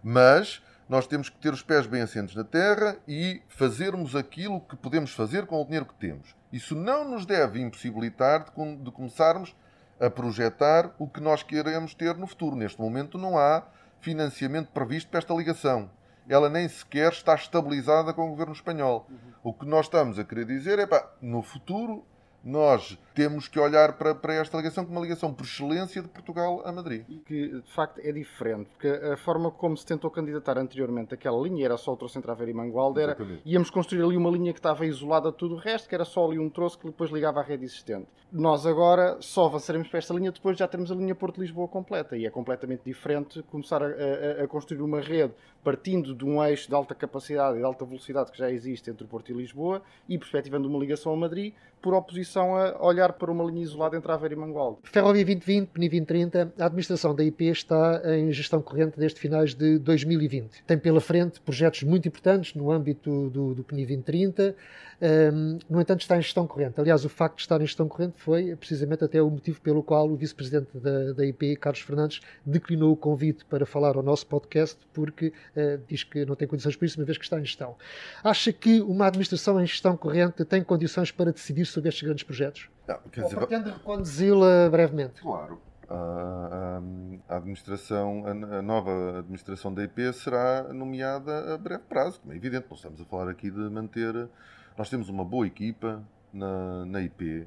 Mas nós temos que ter os pés bem assentos na terra e fazermos aquilo que podemos fazer com o dinheiro que temos. Isso não nos deve impossibilitar de, de começarmos a projetar o que nós queremos ter no futuro. Neste momento não há financiamento previsto para esta ligação. Ela nem sequer está estabilizada com o governo espanhol. Uhum. O que nós estamos a querer dizer é, pá, no futuro nós temos que olhar para, para esta ligação como uma ligação por excelência de Portugal a Madrid. E que, de facto, é diferente, porque a forma como se tentou candidatar anteriormente aquela linha era só o troço entre Aveiro e Mangualde, era, íamos construir ali uma linha que estava isolada de tudo o resto, que era só ali um troço que depois ligava à rede existente. Nós agora só avançaremos para esta linha depois já temos a linha Porto-Lisboa completa, e é completamente diferente começar a, a, a construir uma rede partindo de um eixo de alta capacidade e de alta velocidade que já existe entre Porto e Lisboa e perspectivando uma ligação a Madrid, por oposição a olhar para uma linha isolada entre Aveiro e Mangualde. Ferrovia 2020, PNI 2030, a administração da IP está em gestão corrente desde finais de 2020. Tem pela frente projetos muito importantes no âmbito do, do PNI 2030, um, no entanto está em gestão corrente. Aliás, o facto de estar em gestão corrente foi precisamente até o motivo pelo qual o vice-presidente da, da IP, Carlos Fernandes, declinou o convite para falar ao nosso podcast, porque uh, diz que não tem condições para isso, uma vez que está em gestão. Acha que uma administração em gestão corrente tem condições para decidir sobre estes grandes projetos? Não, quer dizer, Ou pretende reconduzi-la brevemente? Claro. A, a, administração, a, nova administração da IP será nomeada a breve prazo, como é evidente. Não estamos a falar aqui de manter. Nós temos uma boa equipa na, na IP,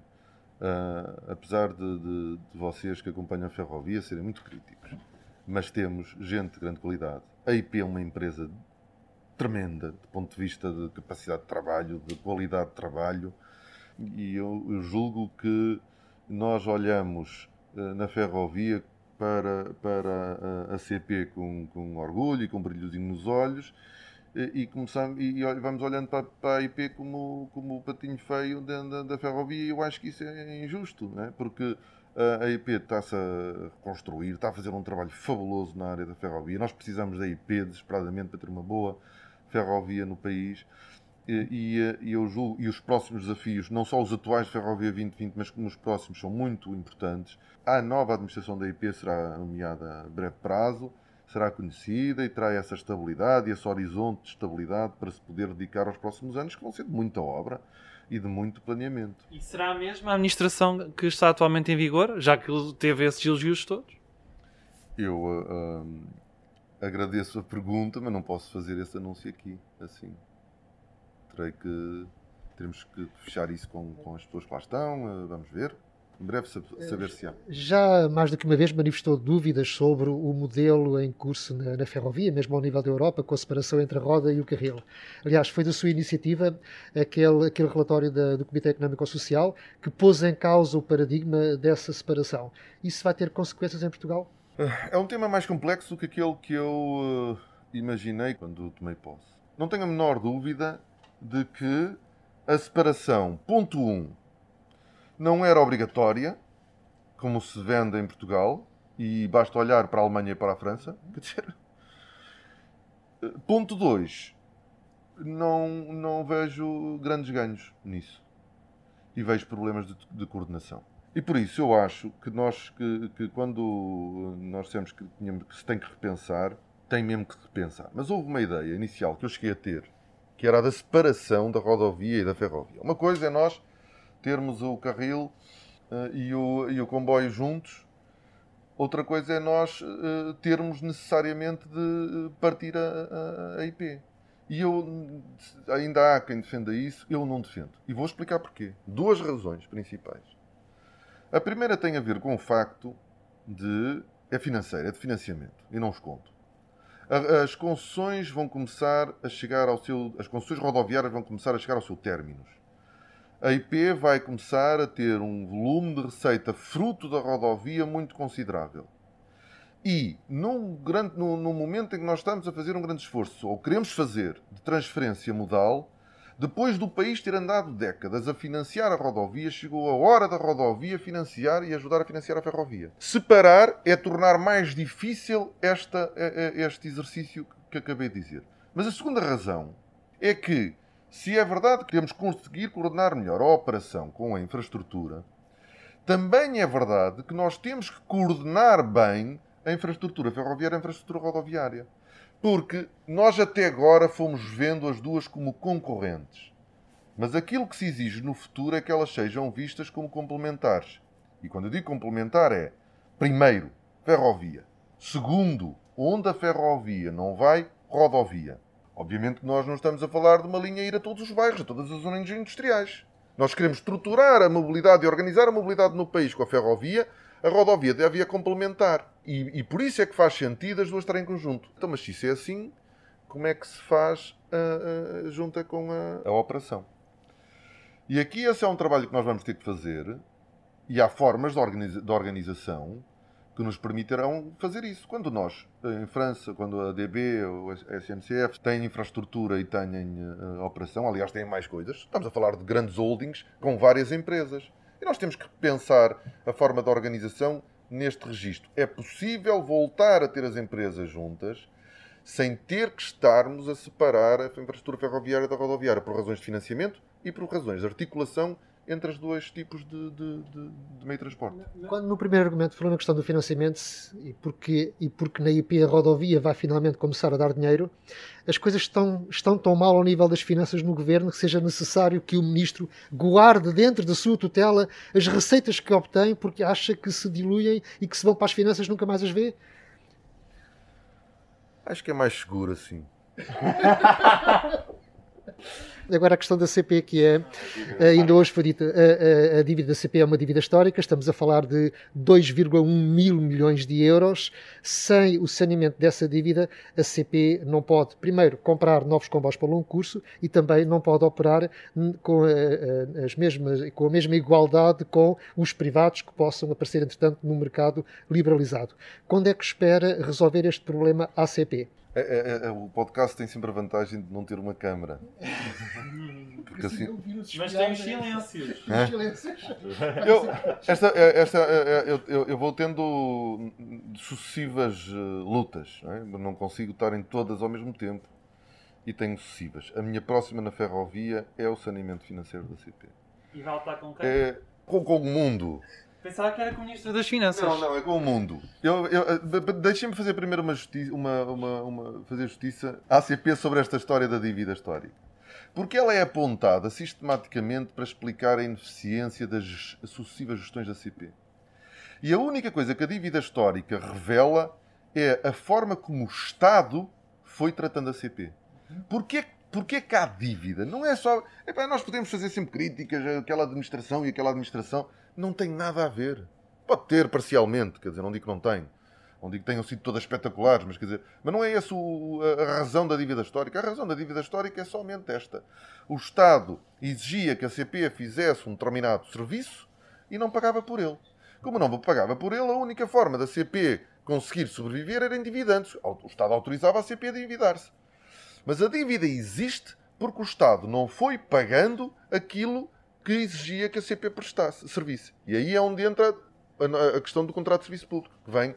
uh, apesar de, de, de, vocês que acompanham a ferrovia serem muito críticos, mas temos gente de grande qualidade. A IP é uma empresa tremenda do ponto de vista de capacidade de trabalho, de qualidade de trabalho e eu, julgo que nós olhamos uh, na ferrovia para, para a, a CP com, com orgulho e com brilhozinho nos olhos e, começamos, e, vamos olhando para, para, a IP como, como o patinho feio da, da, da ferrovia e eu acho que isso é injusto, né? porque a, a IP está-se a reconstruir, está a fazer um trabalho fabuloso na área da ferrovia. Nós precisamos da IP desesperadamente para ter uma boa ferrovia no país e, e, eu julgo, e os próximos desafios, não só os atuais de Ferrovia 2020, mas como os próximos são muito importantes. A nova administração da IP será nomeada a breve prazo, será conhecida e terá essa estabilidade e esse horizonte de estabilidade para se poder dedicar aos próximos anos, que vão ser de muita obra e de muito planeamento. E será a mesma administração que está atualmente em vigor, já que teve esses elogios todos? Eu uh, uh, agradeço a pergunta, mas não posso fazer esse anúncio aqui, assim terei que teremos que fechar isso com, com as pessoas que lá estão, uh, vamos ver. Em breve saber-se-á. Já mais do que uma vez manifestou dúvidas sobre o modelo em curso na, na, ferrovia, mesmo ao nível da Europa, com a separação entre a roda e o carril. Aliás, foi da sua iniciativa aquele, aquele relatório da, do Comitê Económico Social que pôs em causa o paradigma dessa separação. Isso vai ter consequências em Portugal? É um tema mais complexo do que aquele que eu uh, imaginei quando tomei posse. Não tenho a menor dúvida de que a separação, ponto 1, um, não era obrigatória, como se vende em Portugal, e basta olhar para a Alemanha e para a França. Ponto 2, não, não vejo grandes ganhos nisso. E vejo problemas de, de coordenação. E por isso eu acho que nós, que, que quando nós temos que, que se tem que repensar, tem mesmo que repensar. Mas houve uma ideia inicial que eu cheguei a ter, que era a da separação da rodovia e da ferrovia. Uma coisa é nós termos o carril uh, e, o, e o comboio juntos. Outra coisa é nós uh, termos necessariamente de partir a, a, a, IP. E eu ainda há quem defenda isso, eu não defendo. E vou explicar porquê. Duas razões principais. A primeira tem a ver com o facto de. é financeira, é de financiamento. E não os conto. As concessões vão começar a chegar ao seu. As concessões rodoviárias vão começar a chegar ao seu término a IP vai começar a ter um volume de receita fruto da rodovia muito considerável. E num, grande, num, num, momento em que nós estamos a fazer um grande esforço, ou queremos fazer, de transferência modal, depois do país ter andado décadas a financiar a rodovia, chegou a hora da rodovia financiar e ajudar a financiar a ferrovia. Separar é tornar mais difícil esta, este exercício que acabei de dizer. Mas a segunda razão é que se é verdade que queremos conseguir coordenar melhor a operação com a infraestrutura, também é verdade que nós temos que coordenar bem a infraestrutura ferroviária e a infraestrutura rodoviária. Porque nós até agora fomos vendo as duas como concorrentes. Mas aquilo que se exige no futuro é que elas sejam vistas como complementares. E quando eu digo complementar é, primeiro, ferrovia. Segundo, onde a ferrovia não vai, rodovia. Obviamente que nós não estamos a falar de uma linha ir a todos os bairros, a todas as zonas industriais. Nós queremos estruturar a mobilidade e organizar a mobilidade no país com a ferrovia. A rodovia deve a complementar. E, e, por isso é que faz sentido as duas estarem em conjunto. Então, mas se isso é assim, como é que se faz a, a, junta com a, a operação? E aqui esse é um trabalho que nós vamos ter que fazer. E há formas de, organiza de organização que nos permitirão fazer isso. Quando nós, em França, quando a DB ou a SNCF têm infraestrutura e têm uh, operação, aliás, têm mais coisas, estamos a falar de grandes holdings com várias empresas. E nós temos que pensar a forma de organização neste registro. É possível voltar a ter as empresas juntas sem ter que estarmos a separar a infraestrutura ferroviária da rodoviária por razões de financiamento e por razões de articulação entre os dois tipos de, de, de, de, meio de transporte. Quando no primeiro argumento falou na questão do financiamento e porque, e porque na IP a rodovia vai finalmente começar a dar dinheiro, as coisas estão, estão tão mal ao nível das finanças no governo que seja necessário que o ministro guarde dentro da sua tutela as receitas que obtém porque acha que se diluem e que se vão para as finanças nunca mais as vê? Acho que é mais seguro assim. (laughs) Agora a questão da CP, que é, ainda hoje foi dita, a, a, a, dívida da CP é uma dívida histórica, estamos a falar de 2,1 mil milhões de euros. Sem o saneamento dessa dívida, a CP não pode, primeiro, comprar novos comboios para longo curso e também não pode operar com, a, as mesmas, com a mesma igualdade com os privados que possam aparecer, entretanto, no mercado liberalizado. Quando é que espera resolver este problema à CP? É, é, é, o podcast tem sempre a vantagem de não ter uma câmara. Porque assim... Mas tem os silêncios. Eu, esta, esta, eu, eu, eu, vou tendo sucessivas eh, lutas. Não, é? não consigo estar em todas ao mesmo tempo. E tenho sucessivas. A minha próxima na ferrovia é o saneamento financeiro da CP. E vai lutar com quem? É, com, com o mundo. Pensava que era com o Ministro das Finanças. Não, não, é com o mundo. Eu, eu, Deixem-me fazer primeiro uma, justiça, uma, uma, uma, fazer justiça à ACP sobre esta história da dívida histórica. Porque ela é apontada sistematicamente para explicar a ineficiência das sucessivas gestões da CP. E a única coisa que a dívida histórica revela é a forma como o Estado foi tratando a CP. Porquê, porquê que há dívida? Não é só. Epá, nós podemos fazer sempre críticas àquela administração e aquela administração. Não tem nada a ver. Pode ter parcialmente, quer dizer, não digo que não tem. Não digo que tenham sido todas espetaculares, mas quer dizer, mas não é essa a, razão da dívida histórica. A razão da dívida histórica é somente esta. O Estado exigia que a CP fizesse um determinado serviço e não pagava por ele. Como não pagava por ele, a única forma da CP conseguir sobreviver era endividando-se. O Estado autorizava a CP a endividar-se. Mas a dívida existe porque o Estado não foi pagando aquilo que exigia que a CP prestasse serviço. E aí é onde entra a questão do contrato de serviço público, que vem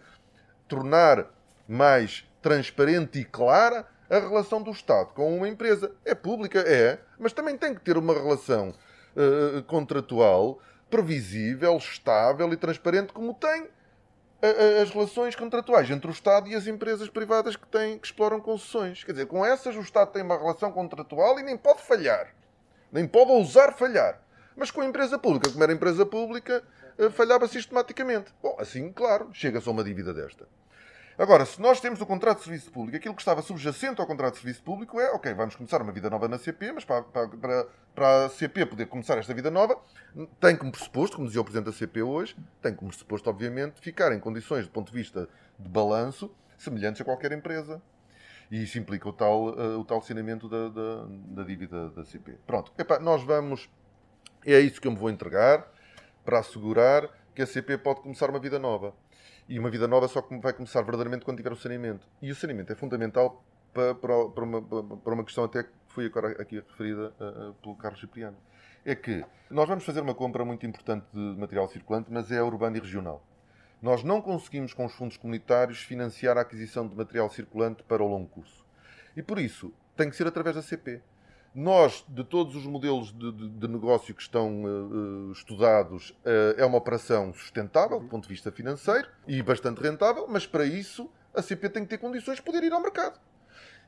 tornar mais transparente e clara a relação do Estado com uma empresa. É pública? É, mas também tem que ter uma relação uh, contratual previsível, estável e transparente, como tem as relações contratuais entre o Estado e as empresas privadas que, têm, que exploram concessões. Quer dizer, com essas o Estado tem uma relação contratual e nem pode falhar. Nem pode ousar falhar. Mas com a empresa pública, como era empresa pública, eh, falhava sistematicamente. Bom, assim, claro, chega-se a uma dívida desta. Agora, se nós temos o contrato de serviço público, aquilo que estava subjacente ao contrato de serviço público é, ok, vamos começar uma vida nova na CP, mas para, para, para a CP poder começar esta vida nova, tem como pressuposto, como dizia o Presidente da CP hoje, tem como pressuposto, obviamente, ficar em condições, do ponto de vista de balanço, semelhantes a qualquer empresa. E isso implica o tal, uh, o tal saneamento da, da, da, dívida da CP. Pronto, Epá, nós vamos. É isso que eu me vou entregar para assegurar que a CP pode começar uma vida nova. E uma vida nova só vai começar verdadeiramente quando tiver o saneamento. E o saneamento é fundamental para, para, para, uma, para uma questão até que foi agora aqui referida uh, pelo Carlos Cipriano. É que nós vamos fazer uma compra muito importante de material circulante, mas é urbano e regional. Nós não conseguimos, com os fundos comunitários, financiar a aquisição de material circulante para o longo curso. E por isso, tem que ser através da CP. Nós, de todos os modelos de, de, de negócio que estão uh, estudados, uh, é uma operação sustentável do ponto de vista financeiro e bastante rentável, mas para isso a CP tem que ter condições de poder ir ao mercado.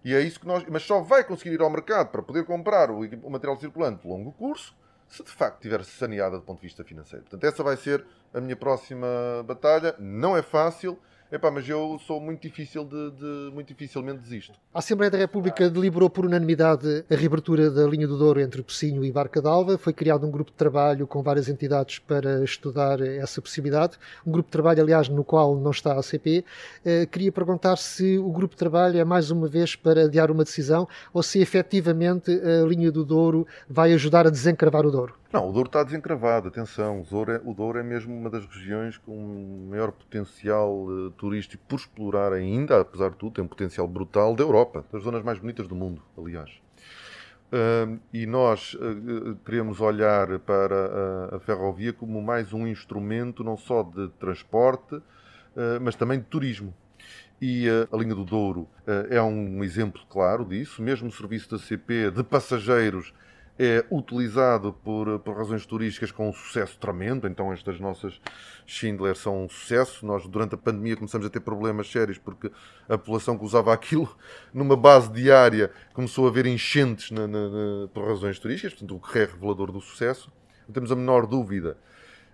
E é isso que nós. Mas só vai conseguir ir ao mercado para poder comprar o, o material circulante de longo curso se de facto estiver saneada do ponto de vista financeiro. Portanto, essa vai ser a minha próxima batalha. Não é fácil Epá, mas eu sou muito difícil de, de, muito dificilmente desisto. A Assembleia da República deliberou por unanimidade a reabertura da linha do Douro entre Pocinho e Barca d'Alva. Foi criado um grupo de trabalho com várias entidades para estudar essa possibilidade. Um grupo de trabalho, aliás, no qual não está a ACP. Uh, queria perguntar se o grupo de trabalho é mais uma vez para adiar uma decisão ou se efetivamente a linha do Douro vai ajudar a desencravar o Douro. Não, o Douro está desencravado, atenção. O Douro, é, o Douro é mesmo uma das regiões com maior potencial uh, turístico por explorar ainda, apesar de tudo, tem um potencial brutal da Europa, das zonas mais bonitas do mundo, aliás. Uh, e nós uh, queremos olhar para a, a, ferrovia como mais um instrumento não só de transporte, mas também de turismo. E a linha do Douro é um exemplo claro disso. Mesmo o serviço da CP de passageiros é utilizado por, por razões turísticas com um sucesso tremendo. Então, estas nossas Schindler são um sucesso. Nós, durante a pandemia, começamos a ter problemas sérios porque a população que usava aquilo (laughs) numa base diária começou a ver enchentes na, na, na, por razões turísticas, portanto, o que é revelador do sucesso. Não temos a menor dúvida,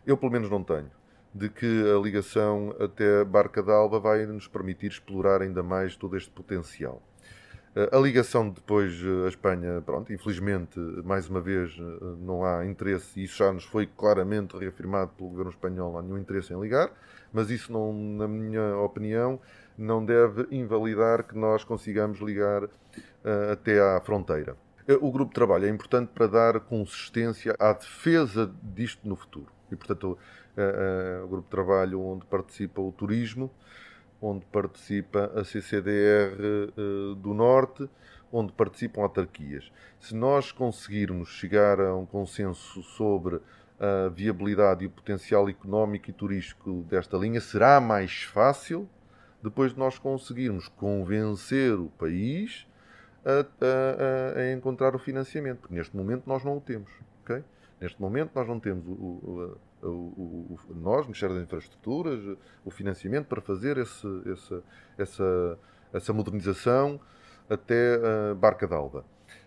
eu pelo menos não tenho, de que a ligação até Barca d'Alba vai nos permitir explorar ainda mais todo este potencial. A ligação depois à Espanha, pronto, infelizmente, mais uma vez, não há interesse, e isso já nos foi claramente reafirmado pelo governo espanhol, não há nenhum interesse em ligar, mas isso, não, na minha opinião, não deve invalidar que nós consigamos ligar uh, até à fronteira. O grupo de trabalho é importante para dar consistência à defesa disto no futuro. E, portanto, uh, uh, o grupo de trabalho onde participa o turismo, onde participa a CCDR uh, do Norte, onde participam autarquias. Se nós conseguirmos chegar a um consenso sobre a viabilidade e o potencial económico e turístico desta linha, será mais fácil depois de nós conseguirmos convencer o país a, a, a encontrar o financiamento, porque neste momento nós não o temos. Okay? Neste momento nós não temos o, o, o, o, nós, Ministério das Infraestruturas, o financiamento para fazer esse, essa, essa, essa modernização até Barca d'Alba.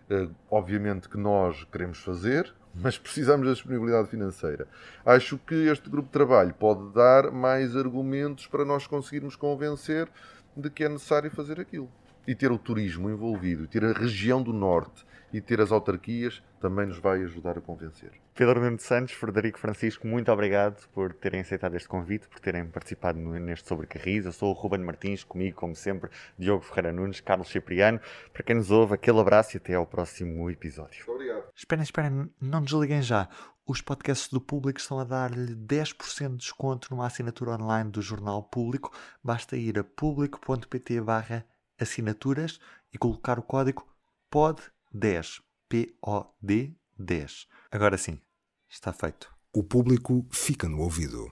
Uh, obviamente que nós queremos fazer, (laughs) mas precisamos da disponibilidade financeira. Acho que este grupo de trabalho pode dar mais argumentos para nós conseguirmos convencer de que é necessário fazer aquilo. e ter o turismo envolvido, ter a região do Norte e ter as autarquias também nos vai ajudar a convencer. Pedro Nuno Santos, Frederico Francisco, muito obrigado por terem aceitado este convite, por terem participado neste Sobre Carris. Eu sou o Ruben Martins, comigo, como sempre, Diogo Ferreira Nunes, Carlos Cipriano. Para quem nos ouve, aquele abraço e até ao próximo episódio. Muito obrigado. Esperem, esperem, não desliguem já. Os podcasts do Público estão a dar-lhe 10% de desconto numa assinatura online do Jornal Público. Basta ir a público.pt barra assinaturas e colocar o código POD10. P-O-D 10. Agora sim, está feito. O público fica no ouvido.